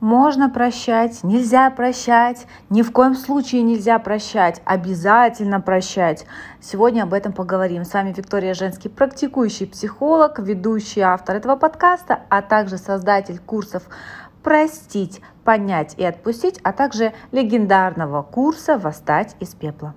Можно прощать, нельзя прощать, ни в коем случае нельзя прощать, обязательно прощать. Сегодня об этом поговорим. С вами Виктория Женский, практикующий психолог, ведущий автор этого подкаста, а также создатель курсов «Простить, понять и отпустить», а также легендарного курса «Восстать из пепла».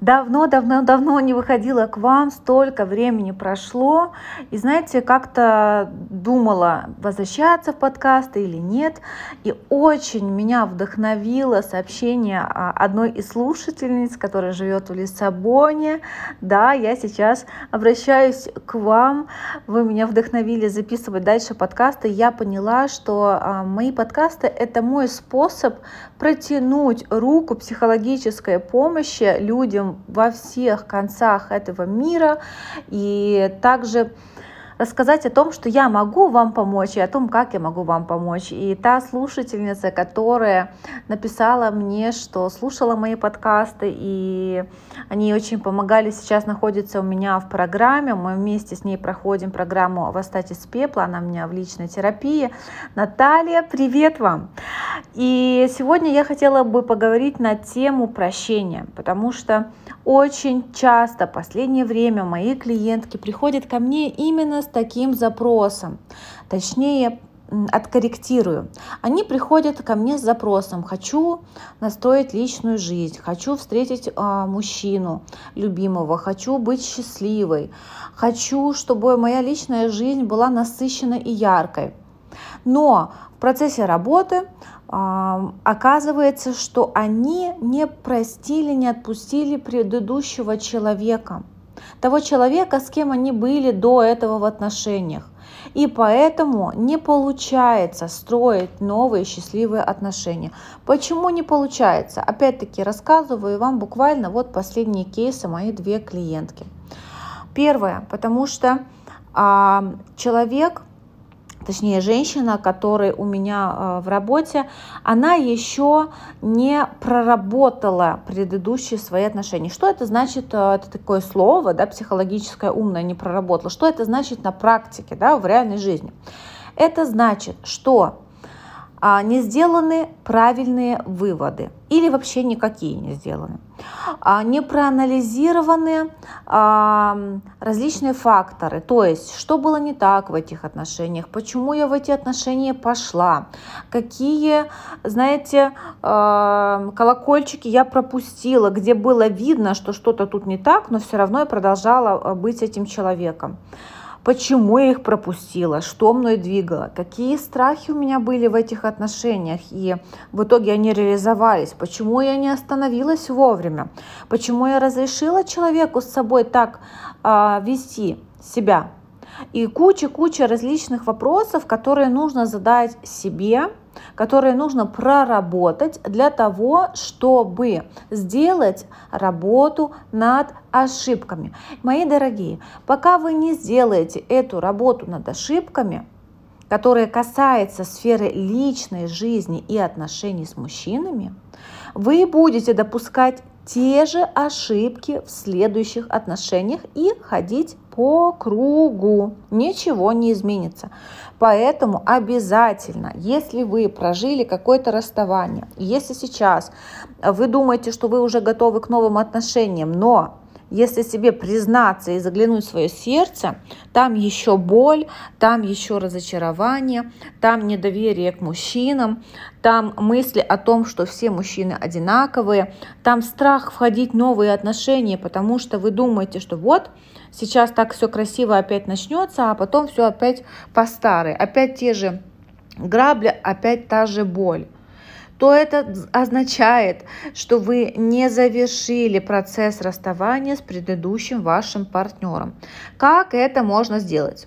Давно-давно-давно не выходила к вам, столько времени прошло. И знаете, как-то думала, возвращаться в подкасты или нет. И очень меня вдохновило сообщение а, одной из слушательниц, которая живет в Лиссабоне. Да, я сейчас обращаюсь к вам. Вы меня вдохновили записывать дальше подкасты. Я поняла, что а, мои подкасты — это мой способ протянуть руку психологической помощи людям во всех концах этого мира. И также рассказать о том, что я могу вам помочь, и о том, как я могу вам помочь. И та слушательница, которая написала мне, что слушала мои подкасты, и они очень помогали, сейчас находится у меня в программе, мы вместе с ней проходим программу «Восстать из пепла», она у меня в личной терапии. Наталья, привет вам! И сегодня я хотела бы поговорить на тему прощения, потому что очень часто в последнее время мои клиентки приходят ко мне именно с таким запросом. Точнее, откорректирую. Они приходят ко мне с запросом «хочу настроить личную жизнь», «хочу встретить а, мужчину любимого», «хочу быть счастливой», «хочу, чтобы моя личная жизнь была насыщена и яркой». Но в процессе работы а, оказывается, что они не простили, не отпустили предыдущего человека – того человека, с кем они были до этого в отношениях. И поэтому не получается строить новые счастливые отношения. Почему не получается? Опять-таки рассказываю вам буквально вот последние кейсы мои две клиентки. Первое, потому что а, человек точнее женщина, которая у меня э, в работе, она еще не проработала предыдущие свои отношения. Что это значит, э, это такое слово, да, психологическое умное, не проработала. Что это значит на практике, да, в реальной жизни? Это значит, что не сделаны правильные выводы или вообще никакие не сделаны. А, не проанализированы а, различные факторы, то есть что было не так в этих отношениях, почему я в эти отношения пошла, какие, знаете, колокольчики я пропустила, где было видно, что что-то тут не так, но все равно я продолжала быть этим человеком почему я их пропустила, что мной двигало, какие страхи у меня были в этих отношениях, и в итоге они реализовались, почему я не остановилась вовремя, почему я разрешила человеку с собой так э, вести себя. И куча-куча различных вопросов, которые нужно задать себе, которые нужно проработать для того, чтобы сделать работу над ошибками. Мои дорогие, пока вы не сделаете эту работу над ошибками, которая касается сферы личной жизни и отношений с мужчинами, вы будете допускать те же ошибки в следующих отношениях и ходить по кругу. Ничего не изменится. Поэтому обязательно, если вы прожили какое-то расставание, если сейчас вы думаете, что вы уже готовы к новым отношениям, но если себе признаться и заглянуть в свое сердце, там еще боль, там еще разочарование, там недоверие к мужчинам, там мысли о том, что все мужчины одинаковые, там страх входить в новые отношения, потому что вы думаете, что вот сейчас так все красиво опять начнется, а потом все опять по старой, опять те же грабли, опять та же боль то это означает, что вы не завершили процесс расставания с предыдущим вашим партнером. Как это можно сделать?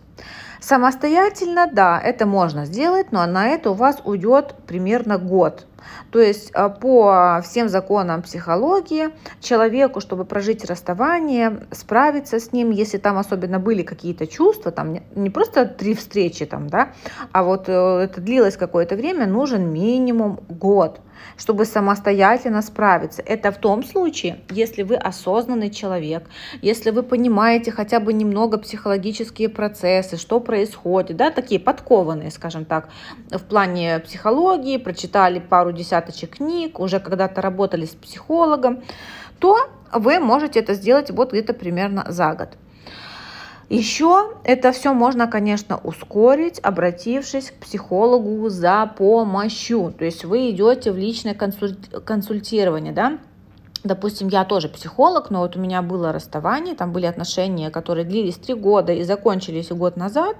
Самостоятельно, да, это можно сделать, но на это у вас уйдет примерно год. То есть а, по всем законам психологии человеку, чтобы прожить расставание, справиться с ним, если там особенно были какие-то чувства, там не просто три встречи, там, да, а вот э, это длилось какое-то время, нужен минимум год – чтобы самостоятельно справиться. Это в том случае, если вы осознанный человек, если вы понимаете хотя бы немного психологические процессы, что происходит, да, такие подкованные, скажем так, в плане психологии, прочитали пару десяточек книг, уже когда-то работали с психологом, то вы можете это сделать вот где-то примерно за год. Еще это все можно, конечно, ускорить, обратившись к психологу за помощью. То есть вы идете в личное консультирование, да, Допустим, я тоже психолог, но вот у меня было расставание, там были отношения, которые длились три года и закончились год назад,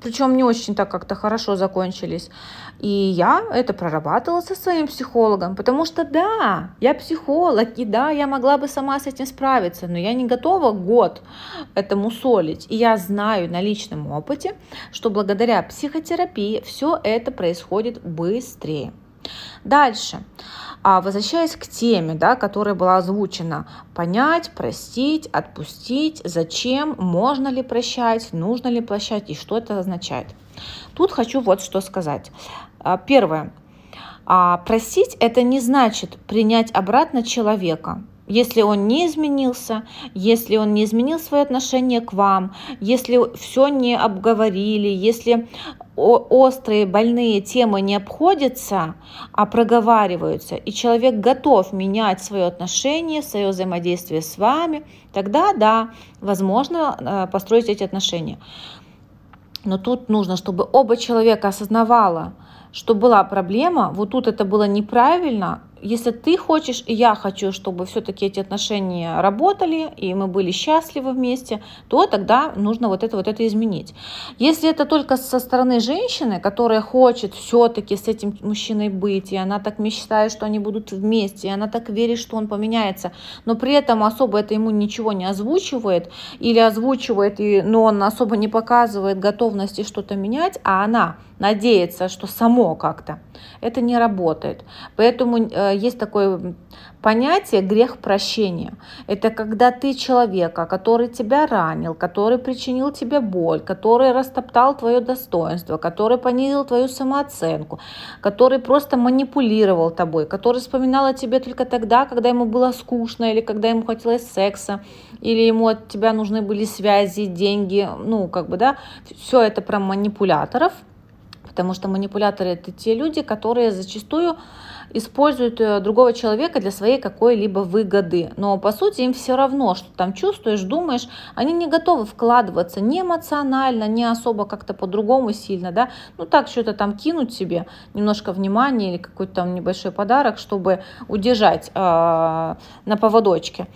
причем не очень так как-то хорошо закончились. И я это прорабатывала со своим психологом, потому что да, я психолог, и да, я могла бы сама с этим справиться, но я не готова год этому солить. И я знаю на личном опыте, что благодаря психотерапии все это происходит быстрее. Дальше. А возвращаясь к теме, да, которая была озвучена, понять, простить, отпустить, зачем, можно ли прощать, нужно ли прощать и что это означает. Тут хочу вот что сказать. А, первое. А, простить это не значит принять обратно человека, если он не изменился, если он не изменил свое отношение к вам, если все не обговорили, если острые больные темы не обходятся, а проговариваются, и человек готов менять свое отношение, свое взаимодействие с вами, тогда да, возможно э, построить эти отношения. Но тут нужно, чтобы оба человека осознавала, что была проблема, вот тут это было неправильно, если ты хочешь, и я хочу, чтобы все-таки эти отношения работали, и мы были счастливы вместе, то тогда нужно вот это вот это изменить. Если это только со стороны женщины, которая хочет все-таки с этим мужчиной быть, и она так мечтает, что они будут вместе, и она так верит, что он поменяется, но при этом особо это ему ничего не озвучивает, или озвучивает, но он особо не показывает готовности что-то менять, а она надеется, что само как-то, это не работает. Поэтому э, есть такое понятие грех прощения. Это когда ты человека, который тебя ранил, который причинил тебе боль, который растоптал твое достоинство, который понизил твою самооценку, который просто манипулировал тобой, который вспоминал о тебе только тогда, когда ему было скучно или когда ему хотелось секса, или ему от тебя нужны были связи, деньги, ну, как бы, да, все это про манипуляторов – потому что манипуляторы это те люди, которые зачастую используют э, другого человека для своей какой-либо выгоды. Но по сути им все равно, что там чувствуешь, думаешь, они не готовы вкладываться ни эмоционально, ни особо как-то по-другому сильно, да, ну так что-то там кинуть себе, немножко внимания или какой-то там небольшой подарок, чтобы удержать э, на поводочке.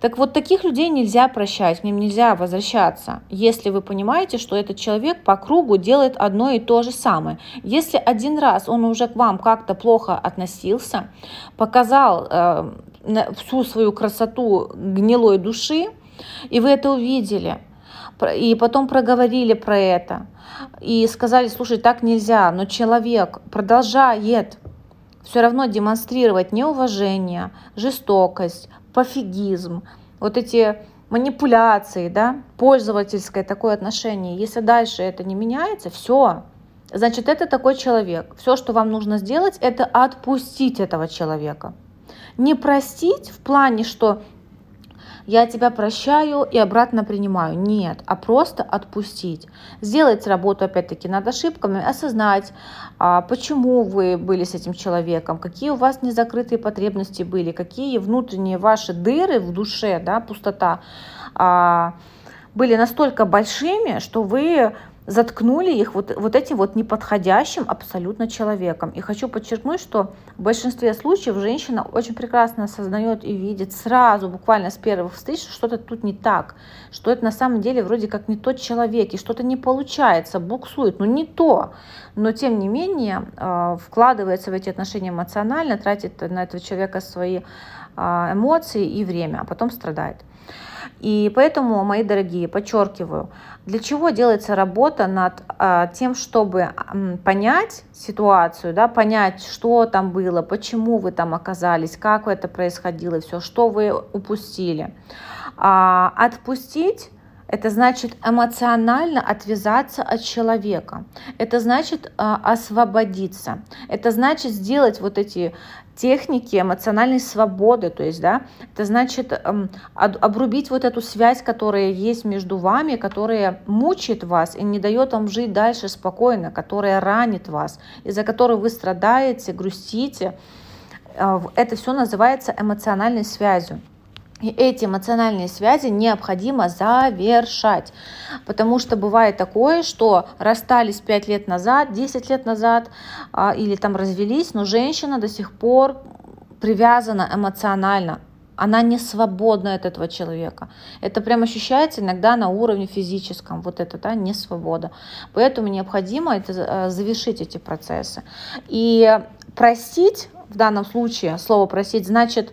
Так вот, таких людей нельзя прощать, к ним нельзя возвращаться, если вы понимаете, что этот человек по кругу делает одно и то же самое. Если один раз он уже к вам как-то плохо относился, показал э, всю свою красоту гнилой души, и вы это увидели, и потом проговорили про это, и сказали, слушай, так нельзя, но человек продолжает все равно демонстрировать неуважение, жестокость, пофигизм, вот эти манипуляции, да, пользовательское такое отношение, если дальше это не меняется, все, значит, это такой человек. Все, что вам нужно сделать, это отпустить этого человека. Не простить в плане, что я тебя прощаю и обратно принимаю. Нет, а просто отпустить. Сделать работу, опять-таки, над ошибками, осознать, а, почему вы были с этим человеком, какие у вас незакрытые потребности были, какие внутренние ваши дыры в душе, да, пустота, а, были настолько большими, что вы заткнули их вот, вот этим вот неподходящим абсолютно человеком. И хочу подчеркнуть, что в большинстве случаев женщина очень прекрасно осознает и видит сразу, буквально с первых встреч, что что-то тут не так, что это на самом деле вроде как не тот человек, и что-то не получается, буксует, ну не то. Но тем не менее э, вкладывается в эти отношения эмоционально, тратит на этого человека свои э, эмоции и время, а потом страдает. И поэтому, мои дорогие, подчеркиваю, для чего делается работа над а, тем, чтобы м, понять ситуацию, да, понять, что там было, почему вы там оказались, как это происходило, все, что вы упустили. А, отпустить это значит эмоционально отвязаться от человека. Это значит э, освободиться. Это значит сделать вот эти техники эмоциональной свободы, то есть, да, это значит эм, обрубить вот эту связь, которая есть между вами, которая мучает вас и не дает вам жить дальше спокойно, которая ранит вас, из-за которой вы страдаете, грустите. Э, это все называется эмоциональной связью. И эти эмоциональные связи необходимо завершать. Потому что бывает такое, что расстались 5 лет назад, 10 лет назад, а, или там развелись, но женщина до сих пор привязана эмоционально. Она не свободна от этого человека. Это прям ощущается иногда на уровне физическом. Вот это, да, не свобода. Поэтому необходимо это, э, завершить эти процессы. И простить, в данном случае слово простить, значит,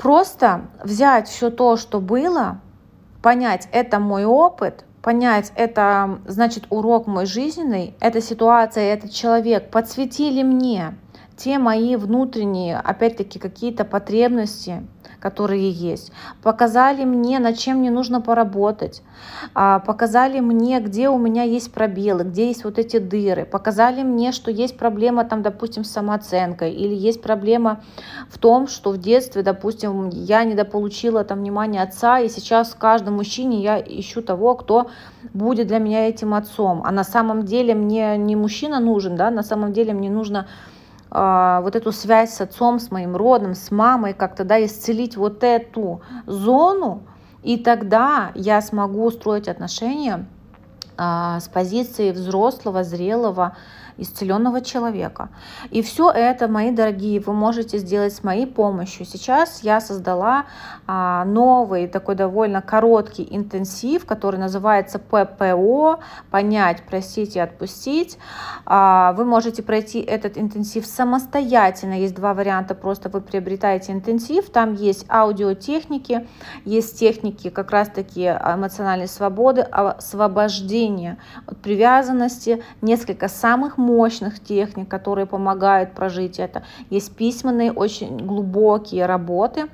Просто взять все то, что было, понять, это мой опыт, понять, это значит урок мой жизненный, эта ситуация, этот человек подсветили мне те мои внутренние, опять-таки, какие-то потребности, которые есть, показали мне, над чем мне нужно поработать, а, показали мне, где у меня есть пробелы, где есть вот эти дыры, показали мне, что есть проблема там, допустим, с самооценкой, или есть проблема в том, что в детстве, допустим, я недополучила там внимание отца, и сейчас в каждом мужчине я ищу того, кто будет для меня этим отцом, а на самом деле мне не мужчина нужен, да, на самом деле мне нужно вот эту связь с отцом, с моим родом, с мамой, как-то да, исцелить вот эту зону, и тогда я смогу устроить отношения а, с позиции взрослого, зрелого, исцеленного человека. И все это, мои дорогие, вы можете сделать с моей помощью. Сейчас я создала а, новый такой довольно короткий интенсив, который называется ППО «Понять, простить и отпустить». А, вы можете пройти этот интенсив самостоятельно. Есть два варианта. Просто вы приобретаете интенсив. Там есть аудиотехники, есть техники как раз-таки эмоциональной свободы, освобождения от привязанности, несколько самых мощных техник, которые помогают прожить это. Есть письменные, очень глубокие работы,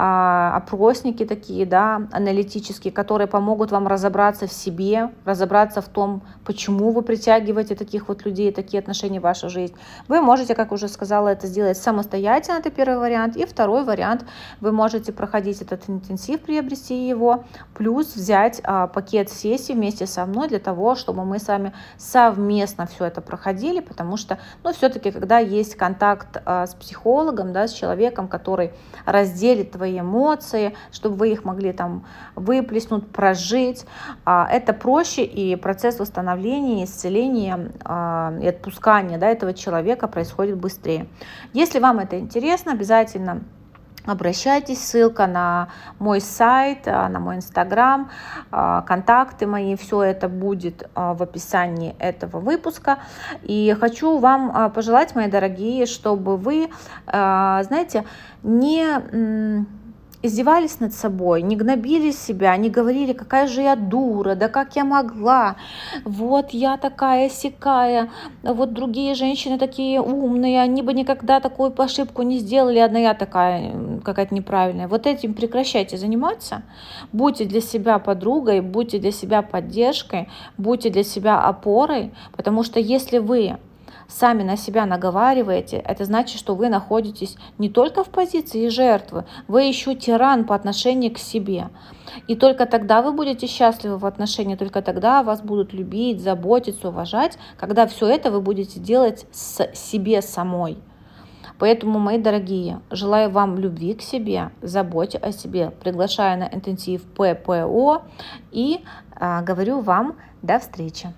опросники такие, да, аналитические, которые помогут вам разобраться в себе, разобраться в том, почему вы притягиваете таких вот людей, такие отношения в вашу жизнь. Вы можете, как уже сказала, это сделать самостоятельно, это первый вариант. И второй вариант, вы можете проходить этот интенсив, приобрести его, плюс взять а, пакет сессий вместе со мной для того, чтобы мы с вами совместно все это проходили, потому что, ну, все-таки, когда есть контакт а, с психологом, да, с человеком, который разделит твои свои эмоции, чтобы вы их могли там выплеснуть, прожить. А, это проще, и процесс восстановления, исцеления а, и отпускания да, этого человека происходит быстрее. Если вам это интересно, обязательно обращайтесь, ссылка на мой сайт, а, на мой инстаграм, контакты мои, все это будет в описании этого выпуска. И хочу вам пожелать, мои дорогие, чтобы вы, знаете, не издевались над собой, не гнобили себя, не говорили, какая же я дура, да как я могла, вот я такая сякая, вот другие женщины такие умные, они бы никогда такую ошибку не сделали, одна я такая какая-то неправильная. Вот этим прекращайте заниматься, будьте для себя подругой, будьте для себя поддержкой, будьте для себя опорой, потому что если вы сами на себя наговариваете, это значит, что вы находитесь не только в позиции жертвы, вы еще тиран по отношению к себе. И только тогда вы будете счастливы в отношении, только тогда вас будут любить, заботиться, уважать, когда все это вы будете делать с себе самой. Поэтому, мои дорогие, желаю вам любви к себе, заботе о себе, приглашаю на интенсив ППО и а, говорю вам до встречи.